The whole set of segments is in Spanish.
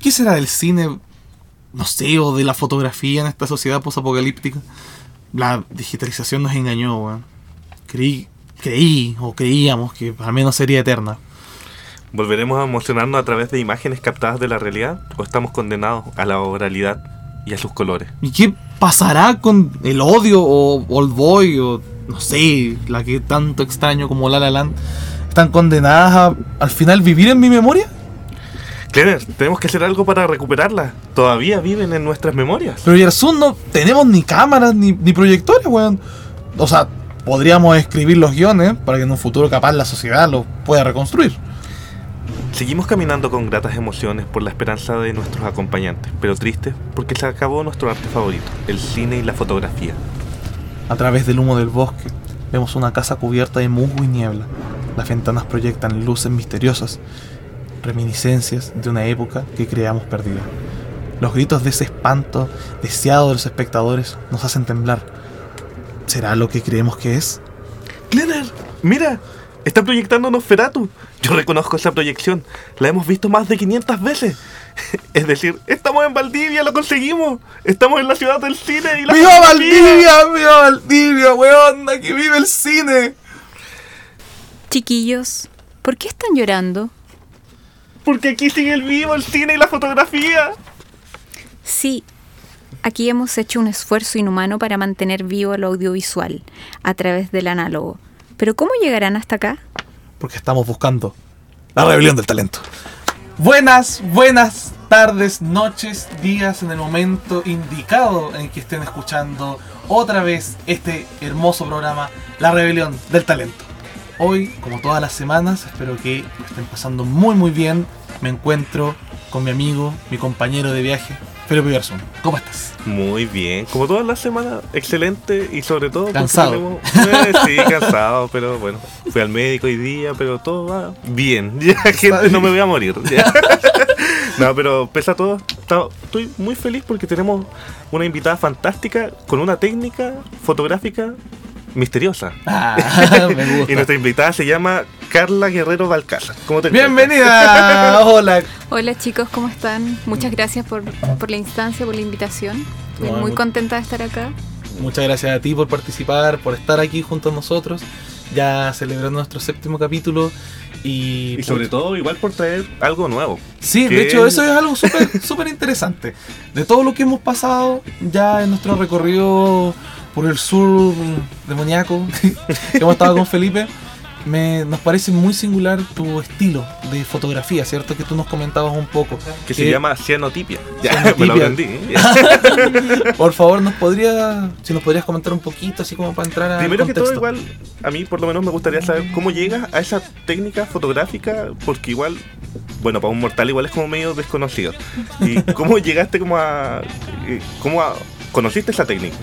¿Qué será del cine, no sé, o de la fotografía en esta sociedad posapocalíptica? La digitalización nos engañó, weón. Creí, creí, o creíamos que al menos sería eterna. ¿Volveremos a emocionarnos a través de imágenes captadas de la realidad o estamos condenados a la oralidad y a sus colores? ¿Y qué pasará con el odio o Old Boy o no sé, la que tanto extraño como La La Land? ¿Están condenadas a al final vivir en mi memoria? Clever, tenemos que hacer algo para recuperarlas. Todavía viven en nuestras memorias. Pero Yersun no tenemos ni cámaras ni, ni proyectores, weón. O sea, podríamos escribir los guiones para que en un futuro capaz la sociedad los pueda reconstruir. Seguimos caminando con gratas emociones por la esperanza de nuestros acompañantes, pero tristes porque se acabó nuestro arte favorito, el cine y la fotografía. A través del humo del bosque, vemos una casa cubierta de musgo y niebla. Las ventanas proyectan luces misteriosas, reminiscencias de una época que creamos perdida. Los gritos de ese espanto deseado de los espectadores nos hacen temblar. ¿Será lo que creemos que es? Clever, mira, está proyectando Nosferatu. Yo reconozco esa proyección, la hemos visto más de 500 veces. Es decir, estamos en Valdivia, lo conseguimos. Estamos en la ciudad del cine y la ¡Viva. Valdivia! ¡Viva Valdivia, weón! ¡Aquí vive el cine! Chiquillos, ¿por qué están llorando? Porque aquí sigue el vivo, el cine y la fotografía. Sí, aquí hemos hecho un esfuerzo inhumano para mantener vivo lo audiovisual a través del análogo. Pero ¿cómo llegarán hasta acá? Porque estamos buscando la rebelión del talento. Buenas, buenas tardes, noches, días en el momento indicado en que estén escuchando otra vez este hermoso programa, La Rebelión del Talento. Hoy, como todas las semanas, espero que lo estén pasando muy muy bien. Me encuentro con mi amigo, mi compañero de viaje, Felipe Garzón. ¿Cómo estás? Muy bien, como todas las semanas, excelente y sobre todo Cansado. tenemos- Eh, sí, cansado, pero bueno, fui al médico hoy día, pero todo va bien, ya que no me voy a morir. ya. No, pero pese a todo, estoy muy feliz porque tenemos una invitada fantástica con una técnica fotográfica misteriosa. Ah, me Y nuestra invitada se llama Carla Guerrero Balcázar. ¿Cómo te? Bienvenida, hola. Hola chicos, ¿cómo están? Muchas gracias por, por la instancia, por la invitación. Estoy No, muy mu- contenta de estar acá. Muchas gracias a ti por participar, por estar aquí junto a nosotros, ya celebrando nuestro séptimo capítulo y, Y sobre todo, igual por traer algo nuevo. Sí, de hecho eso es algo súper interesante. De todo lo que hemos pasado ya en nuestro recorrido por el sur demoníaco que hemos estado con Felipe, me, nos parece muy singular tu estilo de fotografía, ¿cierto? Que tú nos comentabas un poco. Que se llama cianotipia. Ya, Cianotipia. me lo aprendí. ¿eh? Por favor, nos podría, si nos podrías comentar un poquito, así como para entrar a Primero que todo, igual, a mí por lo menos me gustaría saber cómo llegas a esa técnica fotográfica, porque igual, bueno, para un mortal igual es como medio desconocido. ¿Y cómo llegaste como a... eh, cómo a- conociste esa técnica?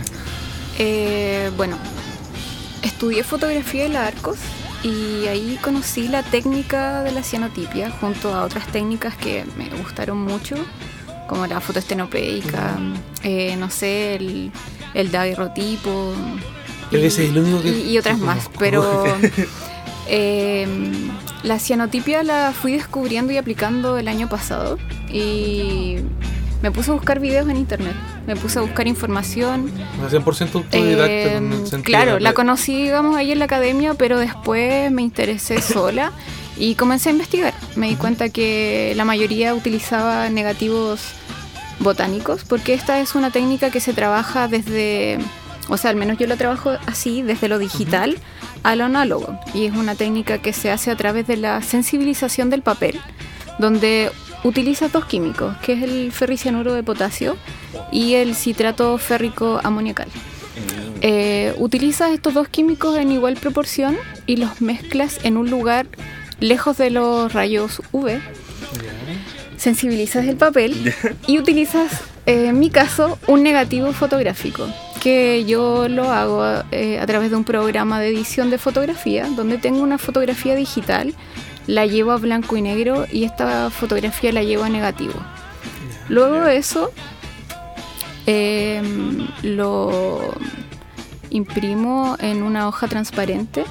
Eh, bueno, estudié fotografía de la Arcos y ahí conocí la técnica de la cianotipia junto a otras técnicas que me gustaron mucho, como la fotoestenopeica, eh, no sé, el, el daguerrotipo Creo que ese es el único que- y- y otras más, pero eh, la cianotipia la fui descubriendo y aplicando el año pasado y me puse a buscar videos en internet, me puse a buscar información. O sea, 100% autodidacta Eh, en el sentido claro, de- la conocí, digamos, ahí en la academia, pero después me interesé sola y comencé a investigar. Me di cuenta que la mayoría utilizaba negativos botánicos, porque esta es una técnica que se trabaja desde, o sea, al menos yo la trabajo así, desde lo digital a lo análogo. Y es una técnica que se hace a través de la sensibilización del papel, donde utilizas dos químicos, que es el ferricianuro de potasio y el citrato férrico amoniacal. Eh, utilizas estos dos químicos en igual proporción y los mezclas en un lugar lejos de los rayos UV. Sensibilizas el papel y utilizas, eh, en mi caso, un negativo fotográfico, que yo lo hago eh, a través de un programa de edición de fotografía, donde tengo una fotografía digital, la llevo a blanco y negro y esta fotografía la llevo a negativo. Luego de eso, eh, lo imprimo en una hoja transparente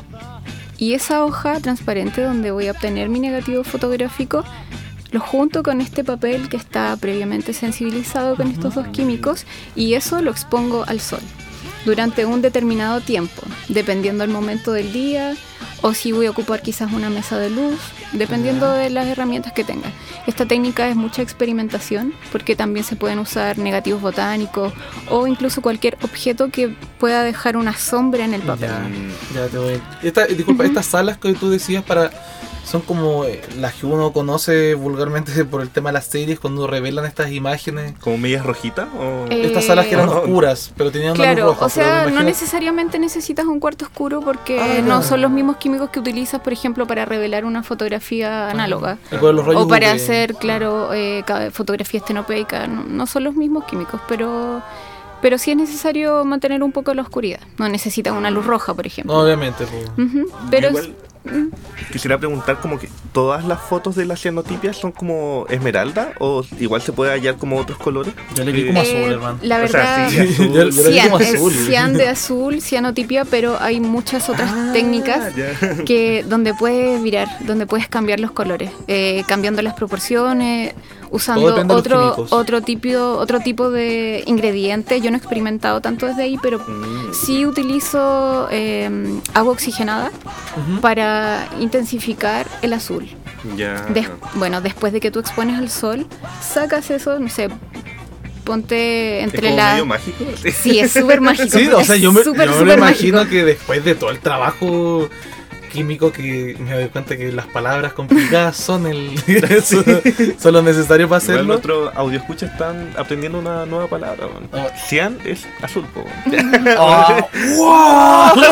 y esa hoja transparente donde voy a obtener mi negativo fotográfico lo junto con este papel que está previamente sensibilizado con estos dos químicos y eso lo expongo al sol durante un determinado tiempo, dependiendo del momento del día o si voy a ocupar quizás una mesa de luz, dependiendo de las herramientas que tenga. Esta técnica es mucha experimentación porque también se pueden usar negativos botánicos o incluso cualquier objeto que pueda dejar una sombra en el papel. Ya, ya te voy. Esta, disculpa, estas salas que tú decías para son como eh, las que uno conoce vulgarmente por el tema de las series cuando revelan estas imágenes. ¿Como medias rojitas? O... Eh, Estas salas que eran no. oscuras, pero tenían una Claro, luz roja. o sea, no necesariamente necesitas un cuarto oscuro porque Ah, no son los mismos químicos que utilizas, por ejemplo, para revelar una fotografía análoga. O para UV. hacer, claro, eh, fotografía estenopeica. No, no son los mismos químicos, pero, pero sí es necesario mantener un poco la oscuridad. No necesitas una luz roja, por ejemplo. No, obviamente. pues. Ujú, Pero es- Igual, quisiera preguntar como que todas las fotos de la cianotipia son como esmeralda o igual se puede hallar como otros colores. Yo le vi como eh, azul, hermano. la O sea, verdad, sí, azul. Yo- yo le vi cian, como es azul. cian de azul, cianotipia, pero hay muchas otras Ah, técnicas que donde puedes virar, donde puedes cambiar los colores, eh, cambiando las proporciones, usando otro otro tipo otro tipo de ingredientes. Yo no he experimentado tanto desde ahí, pero Mm. sí utilizo eh, agua oxigenada Ujú. para intensificar el azul. Ya. Des- bueno, después de que tú expones al sol, sacas eso, no sé, ponte ¿Es entre como la medio mágico? Sí, es súper mágico. Sí, o sea, es yo me, súper, yo me súper imagino mágico. que después de todo el trabajo químico que me doy cuenta que las palabras complicadas son el son, son lo necesario para Igual hacerlo. nuestros audio escucha están aprendiendo una nueva palabra. Cian es azul. po. ¡Ah! ¡Wow!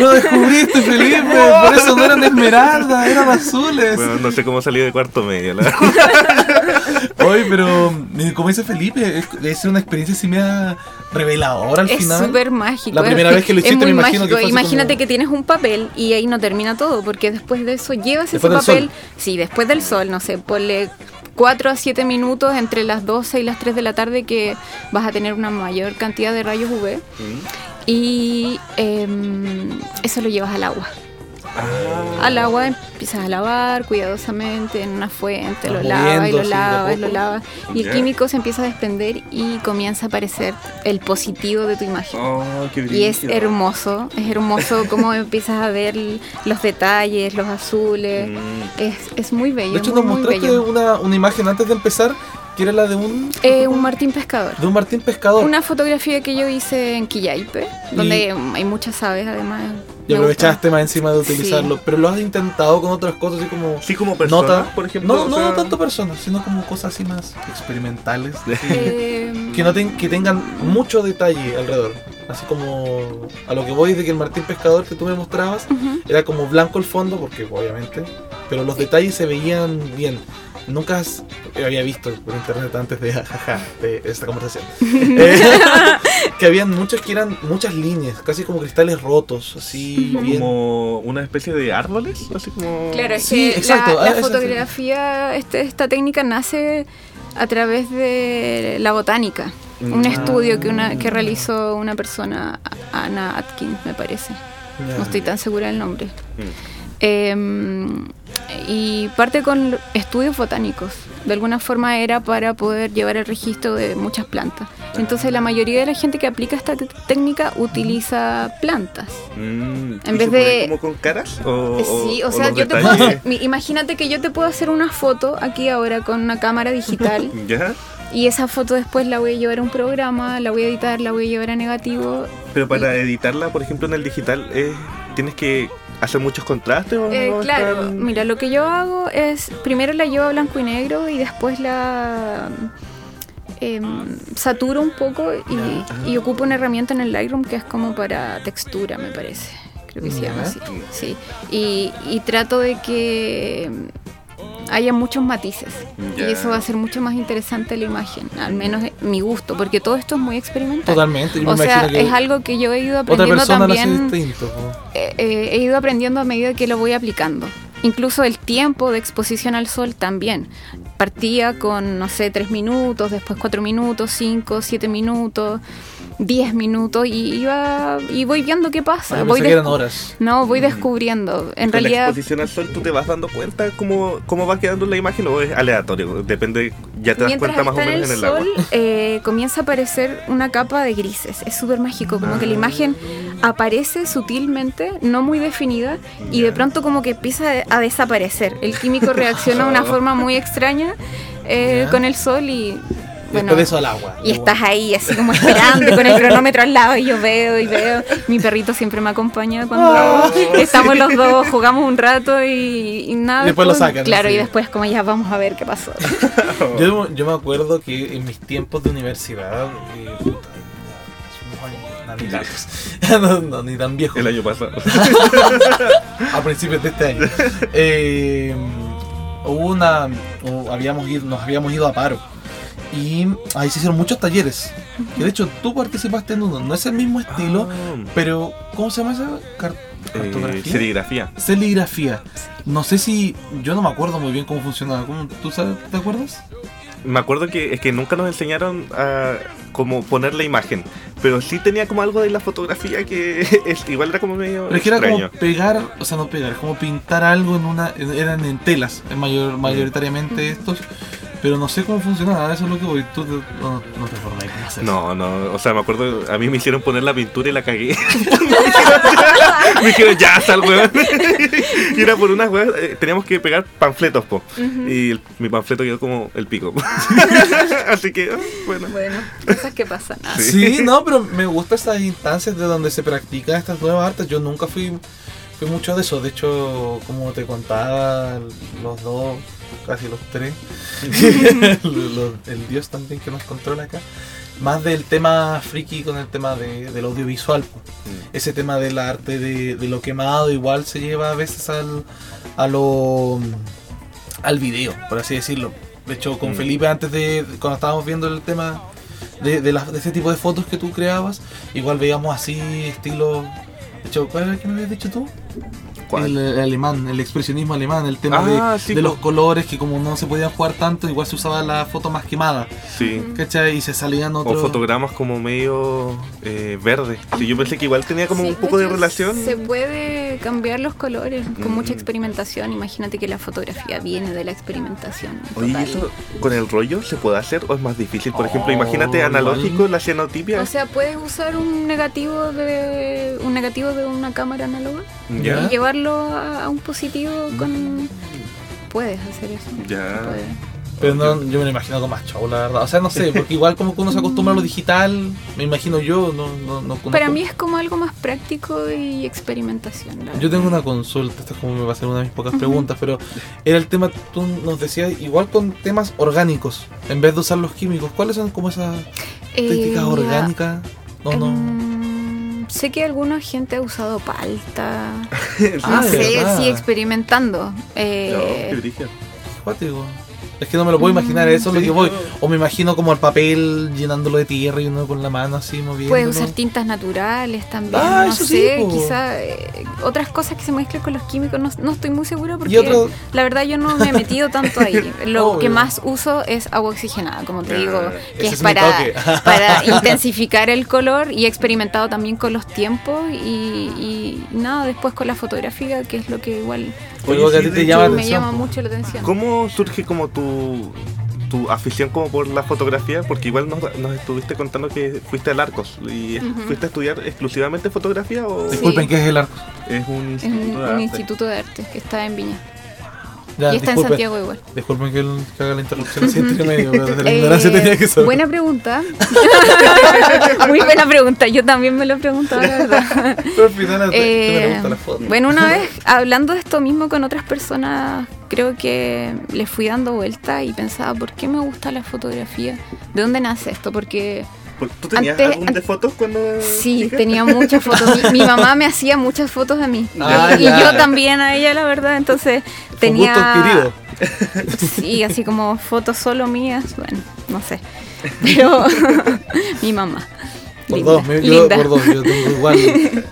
Lo descubriste, Felipe. Por eso no eran esmeraldas, eran azules. Bueno, no sé cómo salí de cuarto medio. La verdad. Oye, pero como dice Felipe, es, es una experiencia así media reveladora al Es final. súper mágico. La es- primera vez que lo es hiciste, muy me imagino mágico. que fue Imagínate como- que tienes un papel y ahí no termina todo, porque después de eso llevas Después ese papel. Sí, después del sol, no sé, ponle 4 a 7 minutos entre las 12 y las 3 de la tarde que vas a tener una mayor cantidad de rayos UV y em, eso lo llevas al agua. Ah. Al agua empiezas a lavar cuidadosamente en una fuente, lo Vas lavas y lo lavas y lo lavas y el químico se empieza a desprender y comienza a aparecer el positivo de tu imagen. Oh, qué Y es hermoso, es hermoso cómo empiezas a ver los detalles, los azules. Mm. Es, es muy bello, De hecho, muy, nos mostraste una, una imagen antes de empezar, que era la de un, Eh, un Martín Pescador. de un Martín Pescador. Una fotografía que yo hice en Quillaipe, donde hay muchas aves además. Y Me aprovechaste más encima de Sí. utilizarlo. Pero lo has intentado con otras cosas, así como. Sí, como persona, nota. por ejemplo. No, no sea- tanto personas, sino como cosas así más experimentales. Eh, que, no ten- que tengan mucho detalle alrededor. Así como a lo que voy de que el Martín Pescador que tú me mostrabas era como blanco el fondo, porque obviamente, pero los detalles se veían bien. Nunca has- había visto por internet antes de, jaja, de esta conversación eh, que habían muchos que eran muchas líneas, casi como cristales rotos, así bien. Como una especie de árboles, así como... Claro, es Sí, que exacto, la, ah, la fotografía, este- esta técnica nace a través de la botánica. Un Mm. estudio que, una, que realizó una persona, Anna Atkins, me parece. No estoy tan segura del nombre. Mm. Eh, y parte con estudios botánicos. De alguna forma era para poder llevar el registro de muchas plantas. Entonces la mayoría de la gente que aplica esta técnica utiliza plantas. Mm, En ¿y vez se de- como con caras? O, Sí, o o sea, yo te puedo hacer, imagínate que yo te puedo hacer una foto aquí ahora con una cámara digital ¿Ya? y esa foto después la voy a llevar a un programa, la voy a editar, la voy a llevar a negativo. Pero para editarla, por ejemplo, en el digital, eh, ¿tienes que hacer muchos contrastes? O Eh, no claro, están- mira, lo que yo hago es, primero la llevo a blanco y negro y después la em, saturo un poco y, y ocupo una herramienta en el Lightroom que es como para textura, me parece. Creo que se llama así. Sí. Y, y trato de que haya muchos matices. Y eso va a hacer mucho más interesante la imagen, al menos en mi gusto, porque todo esto es muy experimental. Totalmente, yo me O sea, imagino que es algo que yo he ido otra aprendiendo hace también distinto. eh, eh, he ido aprendiendo a medida que lo voy aplicando. Incluso el tiempo de exposición al sol también. Partía con, no sé, tres minutos, después cuatro minutos, cinco, siete minutos. 10 minutos y iba y voy viendo qué pasa. Ah, voy pensé que eran descu- horas. No, voy descubriendo. En Con la realidad, exposición al sol, ¿tú te vas dando cuenta cómo, cómo va quedando la imagen o es aleatorio? Depende, ya te das mientras cuenta más o en menos el en el agua. sol, eh, comienza a aparecer una capa de grises. Es súper mágico, como que la imagen aparece sutilmente, no muy definida, y de pronto como que empieza a desaparecer. El químico reacciona de una forma muy extraña eh, con el sol y... Bueno, Después de eso al agua. y estás ahí así como esperando con el cronómetro al lado y yo veo y veo. Mi perrito siempre me acompaña cuando Ah. estamos los dos, jugamos un rato y, y nada. Y después lo sacan, Claro, sí. y después como ya vamos a ver qué pasó. Yo, yo me acuerdo que en mis tiempos de universidad, eh, puta, hace unos años, no, no, ni tan viejo, El año pasado. a principios de este año, eh, hubo una, habíamos ido, nos habíamos ido a paro y ahí se hicieron muchos talleres. Que de hecho tú participaste en uno, no es el mismo estilo, Ah, pero ¿cómo se llama esa? Car- eh, ¿Cartografía? serigrafía. Celigrafía. No sé si. Yo no me acuerdo muy bien cómo funcionaba. ¿Cómo, ¿Tú sabes, te acuerdas? Me acuerdo que es que nunca nos enseñaron a cómo poner la imagen, pero sí tenía como algo de la fotografía que es, igual era como medio Pero es que era extraño. como pegar, o sea, no pegar, como pintar algo en una. Eran en telas, mayor, mayoritariamente estos. Pero no sé cómo funcionaba, eso es lo que voy. Tú te- no, no te acordás cómo hacer No, no, o sea, me acuerdo, a mí me hicieron poner la pintura y la cagué. me dijeron, ya, sal, weón. y era por unas weas, eh, teníamos que pegar panfletos, po. Y el- mi panfleto quedó como el pico. Así que, ah, bueno. Bueno, cosas que pasan. Sí, no, pero me gustan estas instancias de donde se practican estas nuevas artes. Yo nunca fui, fui mucho de eso. De hecho, como te contaba, los dos, casi los tres, el dios también que nos controla acá, más del tema friki con el tema de, del audiovisual. po. Ese tema del arte de, de lo quemado igual se lleva a veces al, a lo, al video, por así decirlo. De hecho, con Mm. Felipe antes de, cuando estábamos viendo el tema de, de ese tipo de fotos que tú creabas, igual veíamos así, estilo... De hecho, ¿cuál era el que me habías dicho tú? ¿Cuál? El, el alemán, el expresionismo alemán, el tema Ah, de, sí, de los colores que como no se podían jugar tanto, igual se usaba la foto más quemada, Sí. ¿cachai? Y se salían O otros... fotogramas como medio eh, verde. Sí, yo pensé que igual tenía como Sí, un poco de relación. Se puede cambiar los colores con Mm. mucha experimentación. Imagínate que la fotografía viene de la experimentación. Oye, ¿y eso con el rollo se puede hacer o es más difícil? Por ejemplo, Oh, imagínate analógico, la cianotipia. O sea, puedes usar un negativo de un negativo de una cámara análoga ya. y llevarlo a, a un positivo con. Puedes hacer eso. Ya. Puedes. Pero no, yo me lo imagino con más show, la verdad. O sea, no sé, porque igual como que uno se acostumbra a lo digital, me imagino yo, no, no, no conozco. Para mí es como algo más práctico y experimentación. la Yo tengo una consulta, esta es como me va a ser una de mis pocas preguntas, pero era el tema, tú nos decías, igual con temas orgánicos, en vez de usar los químicos, ¿cuáles son como esas Eh, técnicas orgánicas? No, no. Sé que alguna gente ha usado palta. Ah, no sé, verdad. sí, experimentando. Eh, No, qué. Es que no me lo puedo imaginar, eso es lo Sí, que voy. O me imagino como el papel llenándolo de tierra y uno con la mano así moviendo. Puedes usar tintas naturales también, Ah, no eso sí, sé, po. quizá eh, otras cosas que se mezclan con los químicos, no, no estoy muy segura porque otro, la verdad yo no me he metido tanto ahí. Lo Obvio. que más uso es agua oxigenada, como te Ah, digo, que es para intensificar el color y he experimentado también con los tiempos y, y nada, después con la fotografía, que es lo que igual algo que a sí, ti de te llama la hecho, me atención. llama mucho la atención. ¿Cómo surge como tu, tu afición como por la fotografía? Porque igual nos, nos estuviste contando que fuiste al Arcos y Ujú. fuiste a estudiar exclusivamente fotografía o Disculpen, ¿qué es el arco? es un Es un, instituto de un arte? instituto de arte que está en Viña. Ya, y está en Santiago igual. disculpen que, el- que haga la interrupción así entre medio, pero desde la Eh, tenía que saber. Buena pregunta. Muy buena pregunta. Yo también me lo he preguntado, la verdad. Eh, la foto. bueno, una vez hablando de esto mismo con otras personas, creo que le fui dando vuelta y pensaba, ¿por qué me gusta la fotografía? ¿De dónde nace esto? Porque ¿Tú tenías Antes- álbum de fotos cuando sí, chica? tenía muchas fotos. Mi, mi mamá me hacía muchas fotos a mí. Ah, y ya. yo también a ella, la verdad. Entonces Fue tenía... Sí, así como fotos solo mías, bueno, no sé. Pero mi mamá. Por linda, dos, me- yo linda. por dos, yo tengo igual.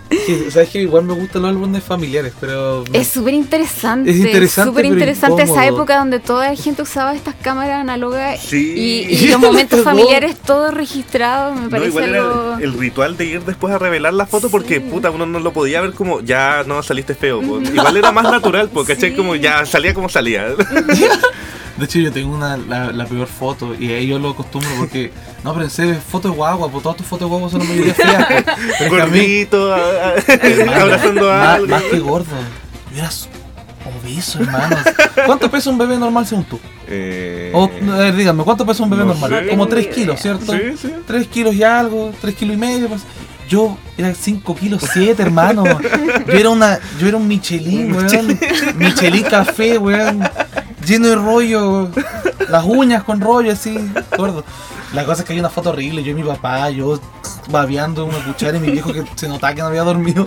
que, sabes que igual me gustan los álbumes familiares, pero. Es súper interesante. Es interesante, Súper interesante esa época donde toda la gente usaba estas cámaras análogas Sí. y, y los momentos Todo. familiares todos registrados. Me No, parece igual era algo. el, el ritual de ir después a revelar la foto porque Sí. puta uno no lo podía ver como ya no saliste feo. Igual era más natural porque Sí. como ya salía como salía. De hecho, yo tengo una, la, la peor foto y ahí yo lo acostumbro porque. No, pero en serio, foto de guagua, pues todas tus fotos de guagua son la mayoría feas. Gordito, abrazando a más, alguien. más que gordo. Yo era obeso, hermano. ¿Cuánto pesa un bebé normal según tú? Eh, O, a ver, dígame, ¿cuánto pesa un bebé no normal? sé. Como No 3 tengo kilos. ¿cierto? Sí, sí. 3 kilos y algo, 3 kilos y medio. pues. Yo era 5 kilos 7, hermano. Yo era una, yo era un Michelin, weón. Michelin café, weón. Lleno de rollo. Las uñas con rollo así, gordo. La cosa es que hay una foto horrible. Yo y mi papá, yo babeando una cuchara y mi viejo que se notaba que no había dormido.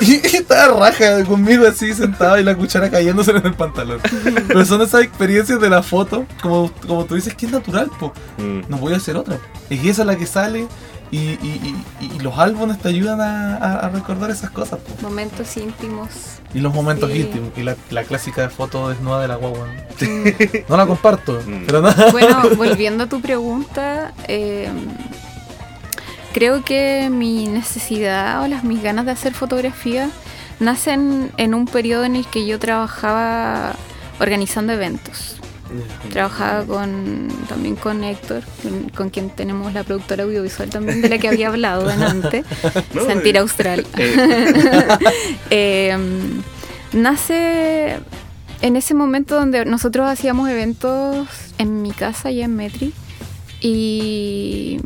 Y, y estaba raja conmigo así sentado y la cuchara cayéndose en el pantalón. Pero son esas experiencias de la foto, como, como tú dices, que es natural, po Mm. no voy a hacer otra. Es esa la que sale y, y- y- y los álbumes te ayudan a, a- a recordar esas cosas. po. Momentos íntimos. Y los momentos Sí. íntimos. Y la, la clásica foto desnuda de la guagua. ¿no? No la comparto, Mm. pero no. Bueno, volviendo a tu pregunta, eh, creo que mi necesidad o las mis ganas de hacer fotografía nacen en un periodo en el que yo trabajaba organizando eventos. Trabajaba con también con Héctor, con, con quien tenemos la productora audiovisual también de la que había hablado antes, No, Sentir eh, Austral. eh, Eh, nace en ese momento donde nosotros hacíamos eventos en mi casa y en Metri y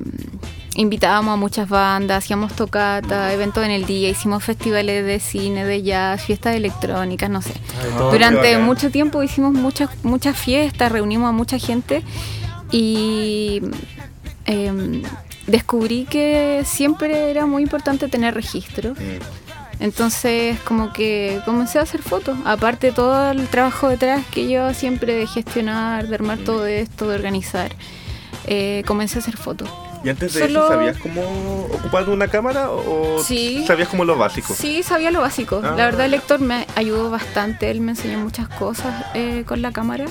invitábamos a muchas bandas, hacíamos tocata, eventos en el día, hicimos festivales de cine, de jazz, fiestas electrónicas, no sé. Ay, Durante mucho tiempo hicimos muchas muchas fiestas, reunimos a mucha gente y em, descubrí que siempre era muy importante tener registro. mm. Entonces como que comencé a hacer fotos, aparte todo el trabajo detrás que yo siempre de gestionar, de armar todo esto, de organizar, eh, comencé a hacer fotos. ¿Y antes de Solo- eso sabías cómo ocupar una cámara o Sí. sabías como lo básico? Sí, sabía lo básico. Ah. La verdad el lector me ayudó bastante, él me enseñó muchas cosas eh, con la cámara.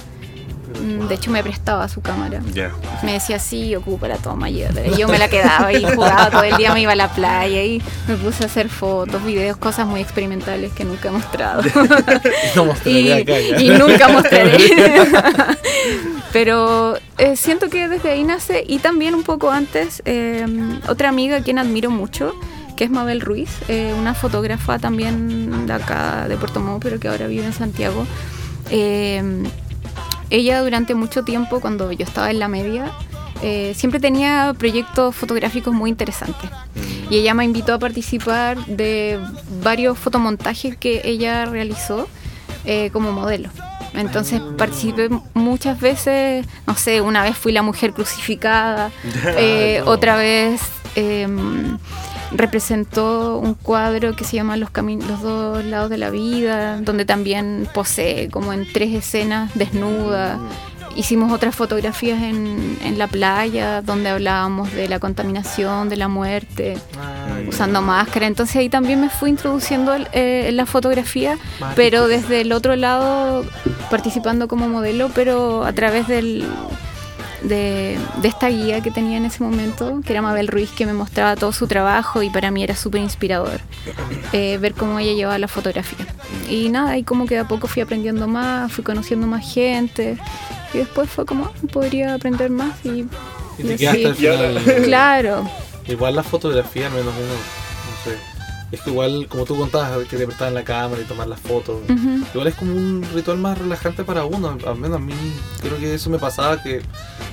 Mm, De hecho me prestaba su cámara. Ya. Me decía, sí, ocupa la toma, llévatela. Y yo me la quedaba y jugaba todo el día, me iba a la playa y me puse a hacer fotos, videos, cosas muy experimentales que nunca he mostrado. No mostraré y, acá y nunca mostraré. Pero eh, siento que desde ahí nace, y también un poco antes, eh, otra amiga a quien admiro mucho, que es Mabel Ruiz, eh, una fotógrafa también de acá, de Puerto Montt, pero que ahora vive en Santiago. Eh, ella durante mucho tiempo, cuando yo estaba en la media, eh, siempre tenía proyectos fotográficos muy interesantes. Mm. Y ella me invitó a participar de varios fotomontajes que ella realizó eh, como modelo. Entonces participé muchas veces, no sé, una vez fui la mujer crucificada, eh, no. otra vez em, representó un cuadro que se llama Los, cami- los dos lados de la vida, donde también posee como en tres escenas desnuda. Hicimos otras fotografías en, en la playa donde hablábamos de la contaminación, de la muerte, Ay, usando máscara. Entonces ahí también me fui introduciendo eh, en la fotografía, Mágico. pero desde el otro lado participando como modelo, pero a través del, de, de esta guía que tenía en ese momento, que era Mabel Ruiz, que me mostraba todo su trabajo y para mí era súper inspirador eh, ver cómo ella llevaba la fotografía. Y nada, y como que a poco fui aprendiendo más, fui conociendo más gente y después fue como, "Ah, podría aprender más y... Y te y al así. final. Claro, Igual la fotografía, al menos uno, no sé. Es que igual, como tú contabas, que te prestaban la cámara y tomar las fotos. Igual es como un ritual más relajante para uno. Al menos a mí creo que eso me pasaba que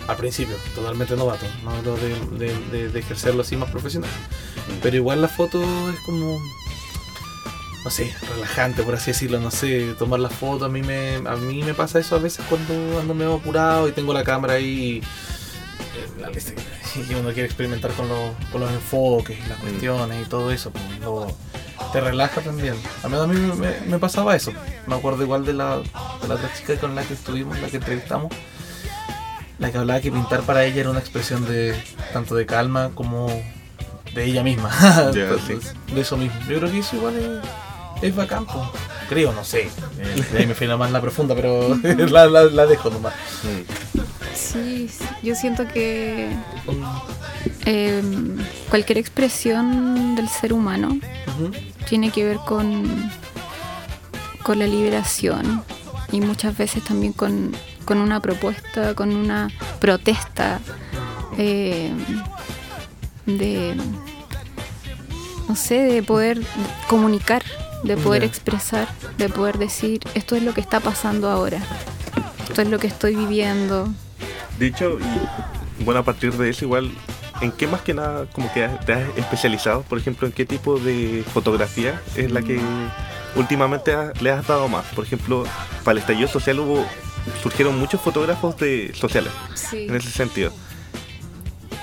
al principio, totalmente novato, no hablo de, de- de- de ejercerlo así más profesional. Pero igual la foto es como, no sé, relajante por así decirlo, no sé, tomar la foto. A mí me, a mí me pasa eso a veces cuando ando medio apurado y tengo la cámara ahí. Y uno quiere experimentar con, los- con los enfoques y las cuestiones y todo eso. pues, lo- te relaja también. A mí, a mí me, me- me pasaba eso. Me acuerdo igual de la, de la otra chica con la que estuvimos, la que entrevistamos. La que hablaba que pintar para ella era una expresión de tanto de calma como de ella misma. Entonces, De eso mismo. Yo creo que eso igual es, es bacán, po. Creo, no sé. Eh, ahí me fui la más la profunda, pero la, la, la dejo nomás. Sí, sí, yo siento que eh, cualquier expresión del ser humano tiene que ver con, con la liberación y muchas veces también con, con una propuesta, con una protesta eh, de, no sé, de poder comunicar, de poder expresar, de poder decir, esto es lo que está pasando ahora, esto es lo que estoy viviendo. Dicho, y bueno, a partir de eso igual, ¿en qué más que nada como que te has especializado? Por ejemplo, ¿en qué tipo de fotografía es la que últimamente ha- le has dado más? Por ejemplo, para el estallido social hubo surgieron muchos fotógrafos de sociales Sí. en ese sentido.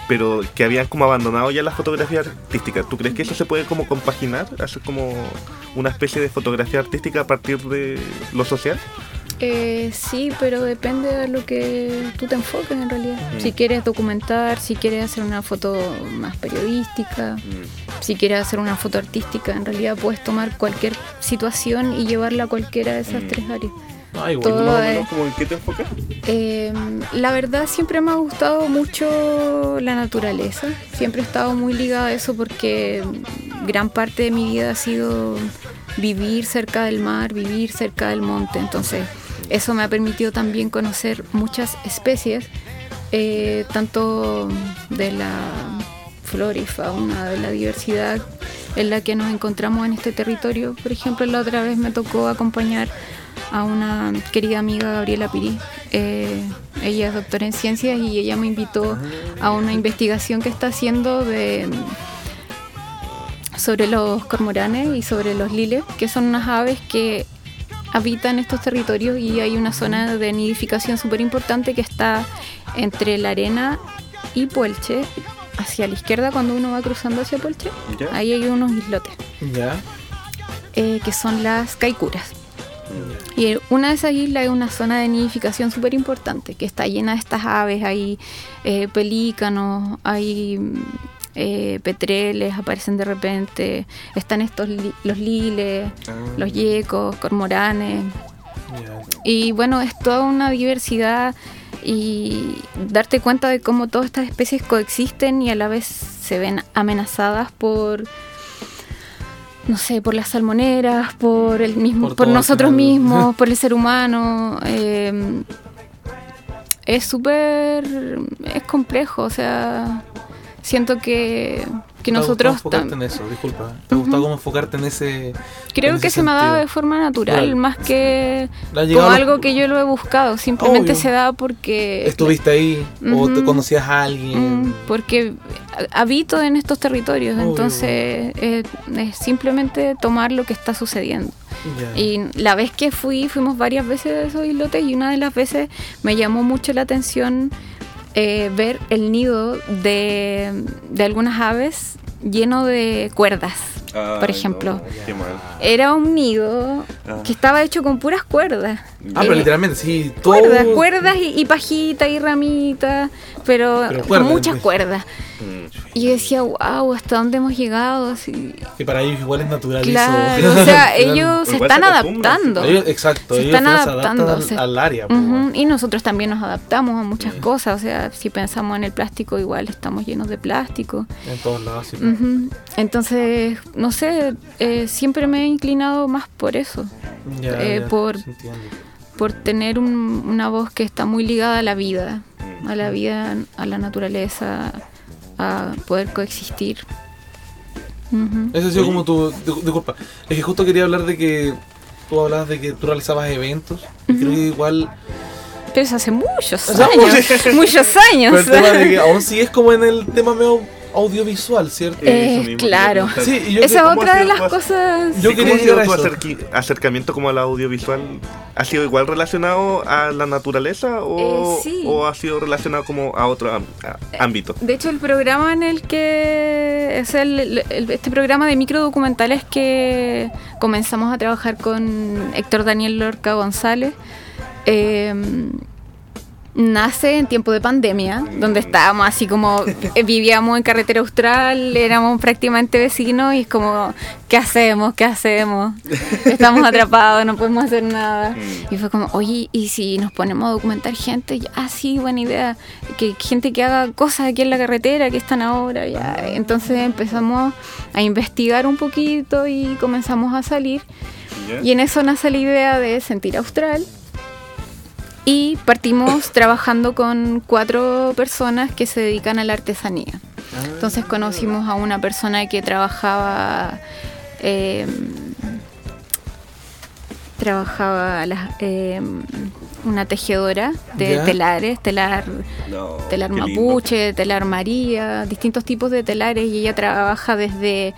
Pero que habían como abandonado ya la fotografía artística. ¿Tú crees que eso se puede como compaginar? Hacer como una especie de fotografía artística a partir de lo social? Eh, sí, pero depende de lo que tú te enfoques en realidad. Mm. Si quieres documentar, si quieres hacer una foto más periodística, si quieres hacer una foto artística, en realidad puedes tomar cualquier situación y llevarla a cualquiera de esas Mm. tres áreas. Ah, igual. Todo Más o menos, como ¿En qué te enfocas? Eh, la verdad siempre me ha gustado mucho la naturaleza. Siempre he estado muy ligada a eso porque gran parte de mi vida ha sido vivir cerca del mar, vivir cerca del monte. Entonces eso me ha permitido también conocer muchas especies, eh, tanto de la flora y fauna, de la diversidad en la que nos encontramos en este territorio. Por ejemplo, la otra vez me tocó acompañar a una querida amiga, Gabriela Pirí. Eh, ella es doctora en ciencias y ella me invitó a una investigación que está haciendo de sobre los cormoranes y sobre los liles, que son unas aves que habitan estos territorios y hay una zona de nidificación súper importante que está entre la arena y Puelche, hacia la izquierda cuando uno va cruzando hacia Puelche. ¿Ya? Ahí hay unos islotes, Ya. eh, que son las caicuras. Y una de esas islas es una zona de nidificación súper importante, que está llena de estas aves, hay eh, pelícanos, hay eh, petreles, aparecen de repente, están estos li- los liles, Ah. los yecos, cormoranes, y bueno, es toda una diversidad y darte cuenta de cómo todas estas especies coexisten y a la vez se ven amenazadas por no sé, por las salmoneras, por el mismo, Por nosotros mismos, por el ser humano. eh, es súper, es complejo, o sea, siento que, que ¿Te ha nosotros gustado enfocarte en eso? Disculpa. ¿Te ha gustado cómo enfocarte en ese. Creo en que se me ha dado de forma natural, Claro. más que como los- algo que yo lo he buscado. Simplemente Obvio. se da porque. ¿Estuviste ahí? ¿O te conocías a alguien? Mm, porque habito en estos territorios, Obvio. entonces eh, es simplemente tomar lo que está sucediendo. Ya. Y la vez que fui, fuimos varias veces a esos islotes y una de las veces me llamó mucho la atención eh, ver el nido de, de algunas aves lleno de cuerdas, por ejemplo. no. Era un nido Ah. que estaba hecho con puras cuerdas. Ah, pero Eh, literalmente, sí. Todo... Cuerdas, cuerdas y, y pajita y ramita, pero, Pero cuerdas, muchas pues. cuerdas. Mm. Y yo decía, wow, ¿hasta dónde hemos llegado? Así, Que para ellos igual es natural claro, eso. o sea, ellos se están se adaptando. ellos- exacto, se ellos están adaptando, al, se- al área. Ujú, Y nosotros también nos adaptamos a muchas cosas, o sea, si pensamos en el plástico, igual estamos llenos de plástico. En todos lados. sí. Entonces, no sé, eh, siempre me he inclinado más por eso, Ya, Eh, ya, por- por tener un- una voz que está muy ligada a la vida, Mm. a la vida, a la naturaleza, a poder coexistir. Ujú. Eso ha sido como tu. di- Disculpa. Es que justo quería hablar de que. Tú hablabas de que tú realizabas eventos. Y creo que igual. Pero eso hace muchos O sea, años, muchos años. Pero el tema de que aún sigues como en el tema medio audiovisual, ¿cierto? Eh, Eso mismo claro. Sí, y yo Esa es ¿Cómo ha otra de las ac- cosas. Yo ¿Y quería ¿Cómo ha llegar tu acerqui- acercamiento como al audiovisual? ¿Ha sido igual relacionado a la naturaleza o, Eh, sí. o ha sido relacionado como a otro a- ámbito? De hecho, el programa en el que es el, el- este programa de microdocumentales que comenzamos a trabajar con Héctor Daniel Lorca González, eh, nace en tiempo de pandemia, donde estábamos así como eh, vivíamos en carretera austral, éramos prácticamente vecinos y es como, ¿qué hacemos? ¿Qué hacemos? Estamos atrapados, no podemos hacer nada. Mm. Y fue como, oye, ¿y si nos ponemos a documentar gente? Ya, ah, sí, buena idea. Que gente que haga cosas aquí en la carretera, que están ahora, ya. Entonces empezamos a investigar un poquito y comenzamos a salir. Y en eso nace la idea de Sentir Austral. Y partimos trabajando con cuatro personas que se dedican a la artesanía. Entonces conocimos a una persona que trabajaba. eh, trabajaba eh, una tejedora de Ya. telares, telar, No, telar mapuche, telar María, distintos tipos de telares y ella trabaja desde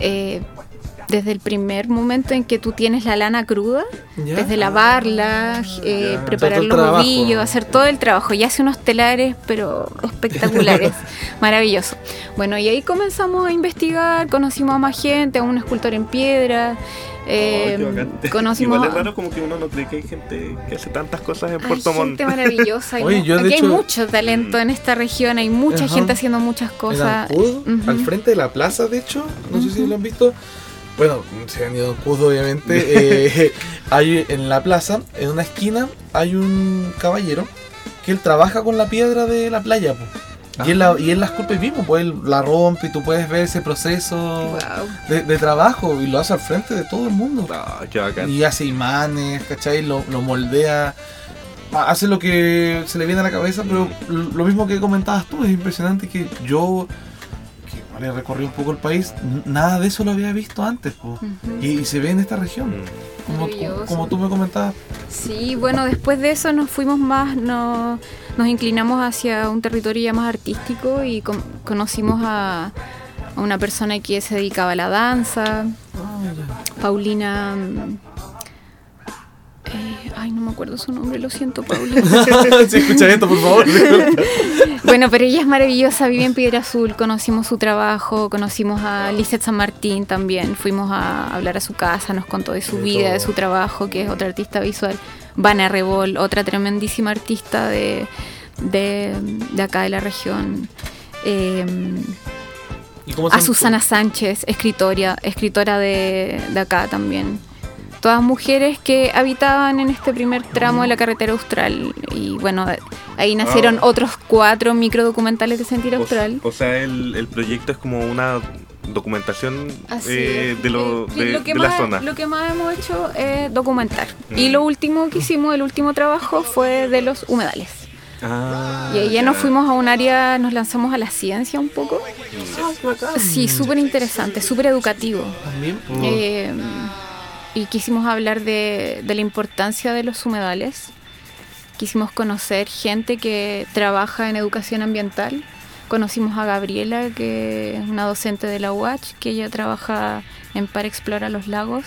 eh, desde el primer momento en que tú tienes la lana cruda, ¿Ya? desde lavarla, eh, preparar los trabajo. ovillos, hacer todo el trabajo y hace unos telares pero espectaculares, maravilloso. Bueno, y ahí comenzamos a investigar, conocimos a más gente, a un escultor en piedra, eh, Oh, qué bacán. conocimos Igual es raro como que uno no cree que hay gente que hace tantas cosas en hay Puerto Montt. gente maravillosa. Oye, yo aquí hecho- hay mucho talento en esta región, hay mucha gente haciendo muchas En cosas. Al frente de la plaza, de hecho, no sé si lo han visto. Bueno, se han ido a Ancud, obviamente. eh, hay en la plaza, en una esquina, hay un caballero que él trabaja con la piedra de la playa. po. Y, él la, y él la esculpe mismo, pues él la rompe y tú puedes ver ese proceso Wow. de, de trabajo y lo hace al frente de todo el mundo. Ah, bacán. Y hace imanes, ¿cachai? Lo, lo moldea. Ah, Hace lo que se le viene a la cabeza, pero lo lo mismo que comentabas tú, es impresionante que yo, recorrido un poco el país, nada de eso lo había visto antes, y, y se ve en esta región, Mm. como, como tú me comentabas. Sí, bueno, después de eso nos fuimos más, no- nos inclinamos hacia un territorio ya más artístico y con- conocimos a, a una persona que se dedicaba a la danza, Paulina... eh, ay, no me acuerdo su nombre, lo siento, Paulina. si escuchas esto, por favor. Bueno, pero ella es maravillosa, vive en Piedra Azul, conocimos su trabajo, conocimos a Lizeth San Martín también, fuimos a hablar a su casa, nos contó de su De vida, de su trabajo, que es otra artista visual, Vana Rebol, otra tremendísima artista de, de, de acá de la región. Eh, ¿Y cómo a Susana Sánchez, escritora, escritora de, de acá también. Todas mujeres que habitaban en este primer tramo de la carretera austral. Y bueno, ahí nacieron Ah. otros cuatro microdocumentales de Sentir Austral. o sea, el, el proyecto es como una documentación eh, de, lo, de, lo que de más, la zona. Lo que más hemos hecho es documentar. Y Mm. lo último que hicimos, el último trabajo, fue de los humedales. Ah, Y ahí ya nos fuimos a un área, nos lanzamos a la ciencia un poco. Sí, súper interesante, súper educativo. Eh, y quisimos hablar de, de la importancia de los humedales. Quisimos conocer gente que trabaja en educación ambiental. Conocimos a Gabriela, que es una docente de la UACH, que ella trabaja en Para Explora los Lagos.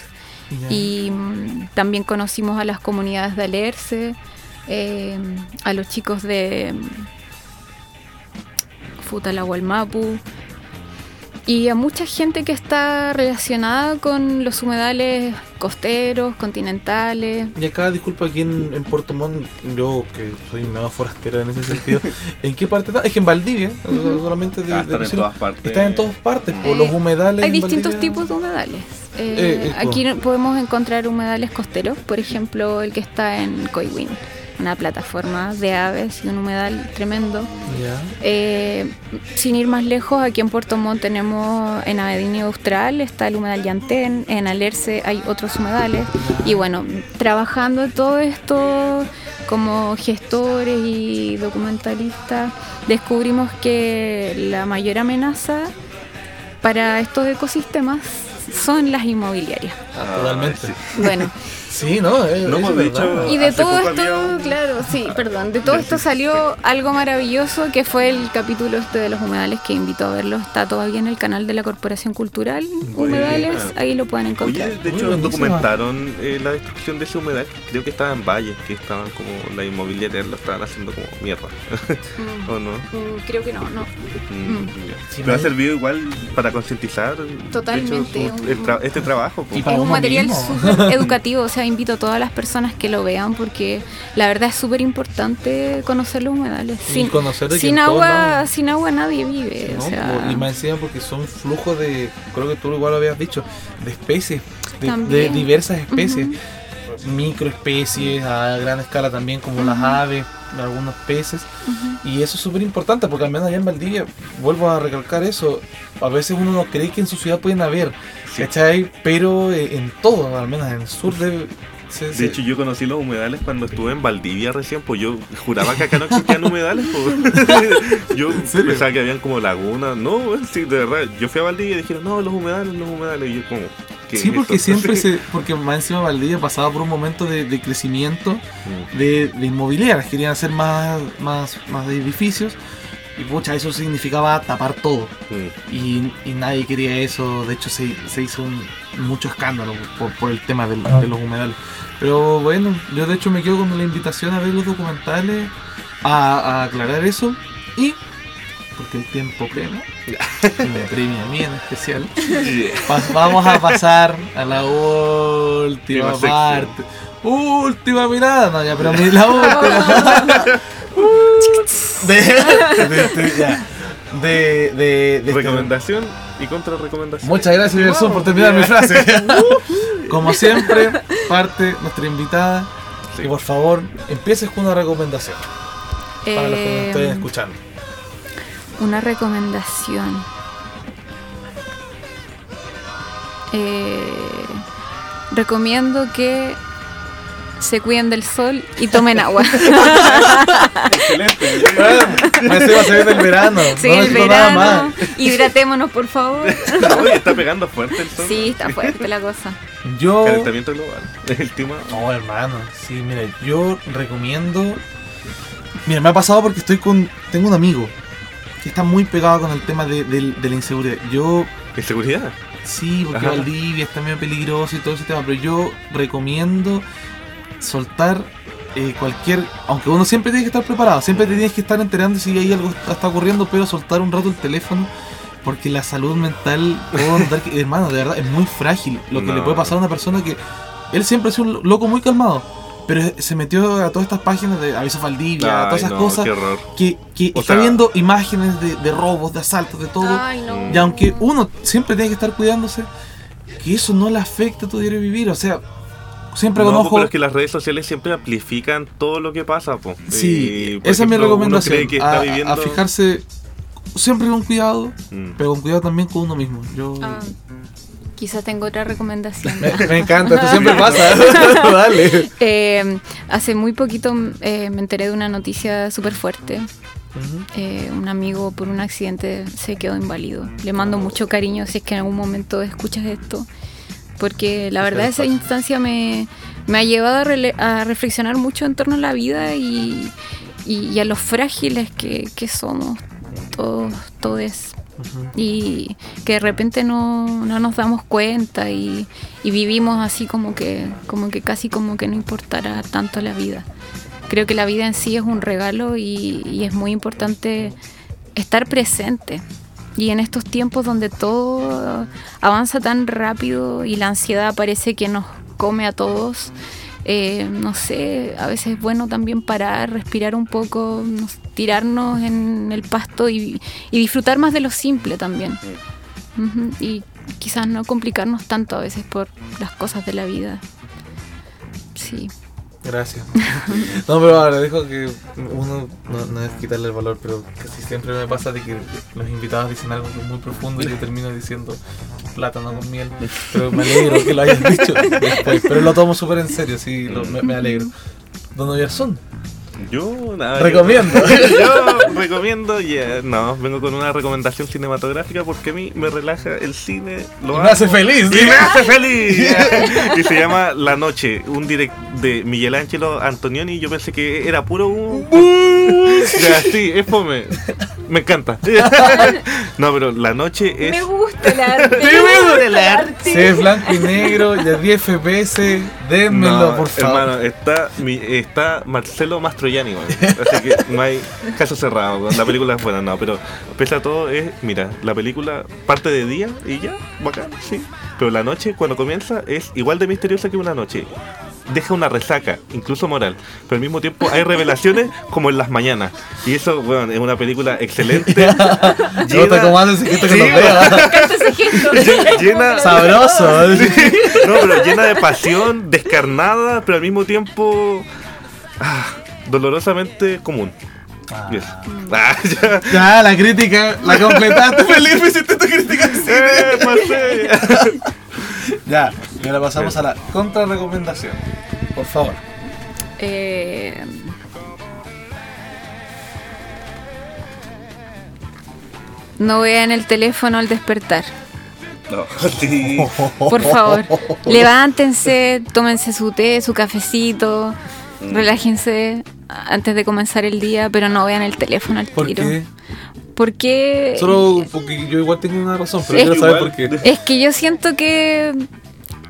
Y mm, también conocimos a las comunidades de Alerce, eh, a los chicos de mm, Futalahualmapu y a mucha gente que está relacionada con los humedales costeros, continentales. Y acá, disculpa, aquí en, en Puerto Montt, yo que soy medio forastero en ese sentido, ¿en qué parte está? Es que en Valdivia, solamente de, Ah, de en todas partes. Está en todas partes, por Eh, los humedales. Hay en distintos Valdivia. tipos de humedales. Eh, Eh, eh, aquí no- podemos encontrar humedales costeros, por ejemplo, el que está en Coiwin, una plataforma de aves y un humedal tremendo. Eh, sin ir más lejos, aquí en Puerto Montt tenemos en Abedinio Austral, está el humedal Yantén, en Alerce hay otros humedales. Y bueno, trabajando en todo esto como gestores y documentalistas, descubrimos que la mayor amenaza para estos ecosistemas son las inmobiliarias. Ah, Totalmente. sí. Bueno, Sí, ¿no? Es, No hemos es dicho- y de todo esto, había claro, sí, perdón, de todo esto salió algo maravilloso que fue el capítulo este de los humedales que invito a verlo. Está todavía en el canal de la Corporación Cultural Humedales, ahí lo pueden encontrar. Oye, de hecho documentaron eh, la destrucción de ese humedal. Creo que estaba en Valles, que estaban como la inmobiliaria lo estaban haciendo como mierda. Mm, ¿O no? mm, creo que no, no. Mm. Sí, Pero ha servido igual para concientizar hecho, Totalmente, su- un- el tra- este trabajo. Y para Es un material educativo, o sea, invito a todas las personas que lo vean porque la verdad es súper importante conocer los humedales. Sin, conocer de que sin agua, lados- sin agua nadie vive, ¿no? o sea, y más encima porque son flujos de, creo que tú igual lo habías dicho, de especies, de, diversas especies, microespecies a gran escala también, como las aves, algunos peces. Y eso es súper importante porque al menos allá en Valdivia, vuelvo a recalcar eso, a veces uno no cree que en su ciudad pueden haber, Sí. ¿cachai? Pero eh, en todo, al menos en el sur de... De hecho, yo conocí los humedales cuando estuve en Valdivia recién, pues yo juraba que acá no existían humedales. pues. yo pensaba que habían como lagunas. No, sí, de verdad. Yo fui a Valdivia y dijeron, no, los humedales, los humedales. Y yo como... ¿qué Sí, es porque esto? siempre se. Porque más encima Valdivia pasaba por un momento de, de crecimiento Mm. de, de inmobiliarias. Querían hacer más, más, más edificios. Y pucha, eso significaba tapar todo. Mm. Y, y nadie quería eso. De hecho, se, se hizo un- mucho escándalo por, por el tema del- de los humedales. Pero bueno, yo de hecho me quedo con la invitación a ver los documentales, a, a aclarar eso. Y. Porque el tiempo premia. Y me premia a mí en especial. Pas- vamos a pasar a la última parte. Última mirada, no, ya, pero la última. de, de, de- ya. de, de- de este- Recomendación y contra recomendación. Muchas gracias, Gerson, por terminar mi frase. Como siempre, parte nuestra invitada. Sí. Y por favor, empieces con una recomendación para los que nos estén escuchando. Una recomendación. Eh, recomiendo que se cuiden del sol y tomen agua. Excelente. Bueno, ese va a del verano. sí, no el nada verano. más. Hidratémonos, por favor. Oye, está pegando fuerte el sol. Sí, está fuerte la cosa. Yo. Calentamiento global. El tema. No, hermano. Sí, mira, yo recomiendo. Mira, me ha pasado porque estoy con. Tengo un amigo que está muy pegado con el tema de, del- de la inseguridad. Yo. ¿Inseguridad? Sí, porque Ajá. Valdivia está medio peligroso y todo ese tema, pero yo recomiendo soltar eh, cualquier. Aunque uno siempre tiene que estar preparado, siempre te tienes que estar enterando si hay algo está, está ocurriendo, pero soltar un rato el teléfono. Porque la salud mental, puedo notar que, hermano, de verdad es muy frágil. Lo que No. le puede pasar a una persona que. Él siempre ha sido un loco muy calmado, pero se metió a todas estas páginas de Aviso Valdivia, a todas esas no, cosas que, que O está sea- viendo imágenes de, de robos, de asaltos, de todo. Ay, no. Y aunque uno siempre tiene que estar cuidándose, que eso no le afecte a tu diario vivir. O sea, siempre No, con po, ojo. pero es que las redes sociales siempre amplifican todo lo que pasa. Po. Sí, Y, por esa es mi recomendación. que a, está a- viviendo- a fijarse siempre con cuidado, Mm. pero con cuidado también con uno mismo. Yo. Ah, quizás tengo otra recomendación. Me, me encanta, esto siempre pasa. Dale. Eh, hace muy poquito eh, me enteré de una noticia súper fuerte. Eh, un amigo por un accidente se quedó inválido. Le mando mucho cariño si es que en algún momento escuchas esto. Porque la verdad esa instancia me, me ha llevado a, rele- a reflexionar mucho en torno a la vida y, y- y a los frágiles que, que somos todos, todos. Ujú. Y que de repente no, no nos damos cuenta y, y vivimos así como que, como que casi como que no importara tanto la vida. Creo que la vida en sí es un regalo y, y es muy importante estar presente. Y en estos tiempos donde todo avanza tan rápido y la ansiedad parece que nos come a todos, eh, no sé, a veces es bueno también parar, respirar un poco, nos- tirarnos en el pasto y, y disfrutar más de lo simple también. Y quizás no complicarnos tanto a veces por las cosas de la vida. Sí. Gracias. No, pero ahora dejo que uno no, es quitarle el valor, pero casi siempre me pasa de que los invitados dicen algo muy profundo y yo termino diciendo plátano con miel. Pero me alegro que lo hayas dicho después. Pero lo tomo súper en serio, sí, lo- me, me alegro. Don Oyarzún, Yo, nada. Recomiendo. Yo, yo recomiendo, ya, no, vengo con una recomendación cinematográfica porque a mí me relaja el cine. Lo me hace feliz. Y me hace feliz. y se llama La Noche, un direct de Miguel Ángelo Antonioni. Yo pensé que era puro un. ya, sí, es fome. Me encanta. no, pero La Noche es. Me gusta. El arte. Sí, bueno. El arte. Si es blanco y negro y a 10 FPS, dénmelo, No, por favor. Hermano, está, mi- está Marcelo Mastroianni, weón. Así que no hay caso cerrado. La película es buena, no, pero pese a todo es, mira, la película parte de día y ya, bacán, sí. Pero la noche, cuando comienza, es igual de misteriosa que una noche. Deja una resaca, incluso moral. Pero al mismo tiempo hay revelaciones como en las mañanas. Y eso, bueno, es una película excelente. Sí, llena, Sabroso. no, pero llena de pasión, descarnada, pero al mismo tiempo ah, dolorosamente común. Yes. Ah, ya. Ya, la crítica la completaste, Felipe. Hiciste tu crítica. Eh, pasé. Ya, y ahora pasamos a la contrarrecomendación. Por favor. Eh, no vean el teléfono al despertar. No, sí. Por favor, levántense, tómense su té, su cafecito, Mm. relájense antes de comenzar el día, pero no vean el teléfono al ¿Por tiro. qué? Porque Solo porque yo igual tengo una razón, pero quiero saber igual. por qué. es que yo siento que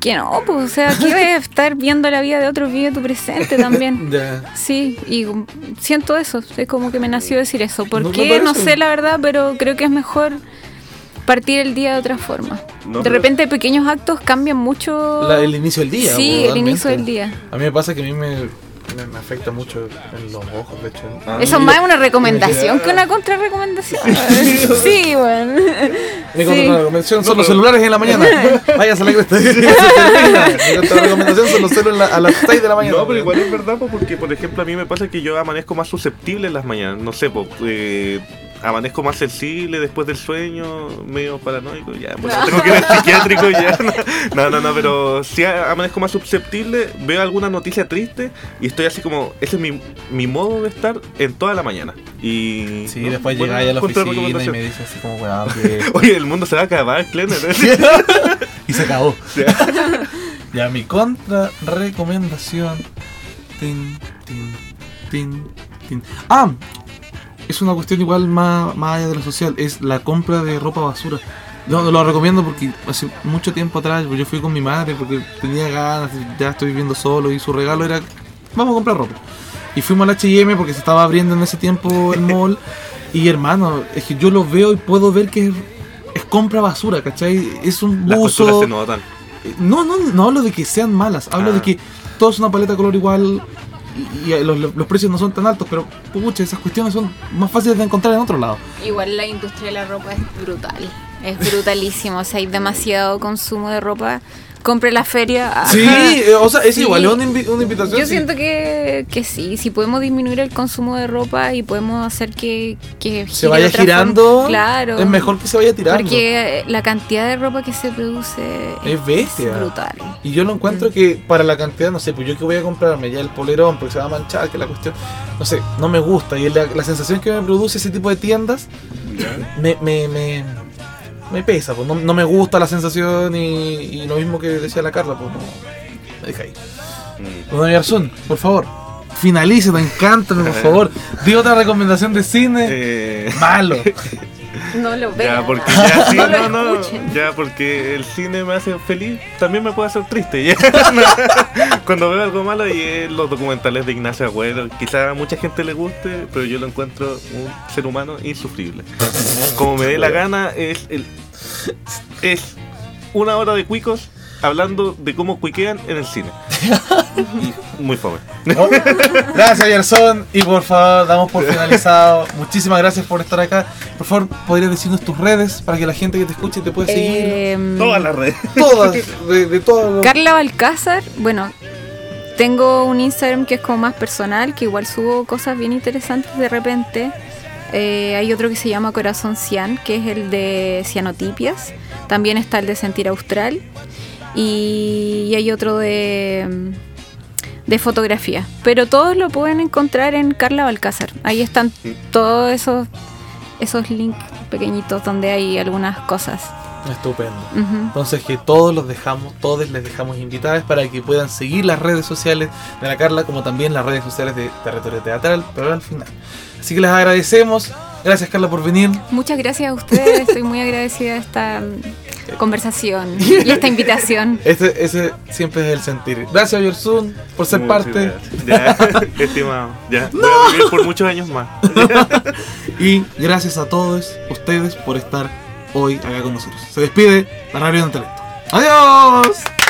que no, pues, o sea, a estar viendo la vida de otros, vive tu presente también. Sí, y um, siento eso, es como que me nació decir eso. ¿Por No qué? No sé la verdad, pero creo que es mejor partir el día de otra forma. No, de repente pequeños actos cambian mucho. La- el inicio del día. Sí, el inicio del día. A mí me pasa que a mí me, me, me afecta mucho en los ojos, de hecho. Ah. Eso es más una recomendación que una contrarrecomendación. sí, bueno. Mi Sí. contrarrecomendación son No, los celulares en la mañana. Váyase a la cresta. Se termina. Mi contrarrecomendación son los celulares a las 6 de la mañana. No, pero igual es verdad, po, porque por ejemplo a mí me pasa que yo amanezco más susceptible en las mañanas. No sé, po, eh, amanezco más sensible después del sueño, medio paranoico, ya, bueno, tengo que ir al psiquiátrico ya. No, no, no, pero sí a- amanezco más susceptible, veo alguna noticia triste y estoy así como, ese es mi, mi modo de estar en toda la mañana. Y Sí, ¿no? después Buena llegáis a la oficina y me dices así como, weón, que... Oye, el mundo se va a acabar, Clener. y se acabó. Ya, mi contra-recomendación. Tin, tin, tin, tin. Ah, es una cuestión igual más, más allá de lo social. Es la compra de ropa basura. No, no lo recomiendo porque hace mucho tiempo atrás pues, yo fui con mi madre porque tenía ganas, ya estoy viviendo solo y su regalo era, vamos a comprar ropa. Y fuimos al H&M porque se estaba abriendo en ese tiempo el mall. Y hermano, es que yo lo veo y puedo ver que es, es compra basura, ¿cachai? Es un buzo. costuras se notan. No, no, no hablo de que sean malas, hablo Ah. de que todo es una paleta de color igual y, y los, los precios no son tan altos, pero pucha, esas cuestiones son más fáciles de encontrar en otro lado. Igual la industria de la ropa es brutal. Es brutalísimo. O sea, hay demasiado consumo de ropa. Compre la feria. Sí, eh, o sea, es Sí. igual, es una, invi- una invitación. Yo sí. siento que, que sí, si podemos disminuir el consumo de ropa y podemos hacer que, que se vaya girando, forma, claro. es mejor que se vaya tirando. Porque eh, la cantidad de ropa que se produce Es bestia. brutal. Y yo lo encuentro que para la cantidad, no sé, pues yo que voy a comprarme ya el polerón porque se va a manchar, que la cuestión, no sé, no me gusta. Y la, la sensación que me produce ese tipo de tiendas me, me, me, me pesa, pues no, no me gusta la sensación y, y lo mismo que decía la Carla, pues no. Me deja ahí. Mm. Don Garzón, por favor, finalice, me encanta, por favor. Di otra recomendación de cine. Eh, Malo. No lo vean. Ya, porque ya sí, No no, ya, porque el cine me hace feliz, también me puede hacer triste. ya. Cuando veo algo malo y es los documentales de Ignacio Agüero, quizá a mucha gente le guste, pero yo lo encuentro un ser humano insufrible. Como me dé la gana, es el es una hora de cuicos hablando de cómo cuiquean en el cine. Muy fome. Oh, Gracias, Garzón. Y por favor, damos por finalizado. Muchísimas gracias por estar acá. Por favor, podrías decirnos tus redes para que la gente que te escuche te pueda seguir. Em, Todas las redes. Todas, de, de todas. Carla Balcázar, bueno, tengo un Instagram que es como más personal, que igual subo cosas bien interesantes de repente. Eh, hay otro que se llama Corazón Cian, que es el de cianotipias. También está el de Sentir Austral. Y, y hay otro de, de fotografía. Pero todos lo pueden encontrar en Carla Balcázar. Ahí están todos esos, esos links pequeñitos donde hay algunas cosas. Estupendo. Entonces que todos los dejamos, todos les dejamos invitadas para que puedan seguir las redes sociales de la Carla, como también las redes sociales de Territorio Teatral, pero al final. Así que les agradecemos. Gracias Carla por venir. Muchas gracias a ustedes, estoy muy agradecida de estar conversación y esta invitación. Ese, ese siempre es el sentir. Gracias, Yorsun, por ser Muchas parte. gracias. Ya, estimado. Ya, voy a vivir por muchos años más. Y gracias a todos ustedes por estar hoy acá con nosotros. Se despide la radio del talento. ¡Adiós!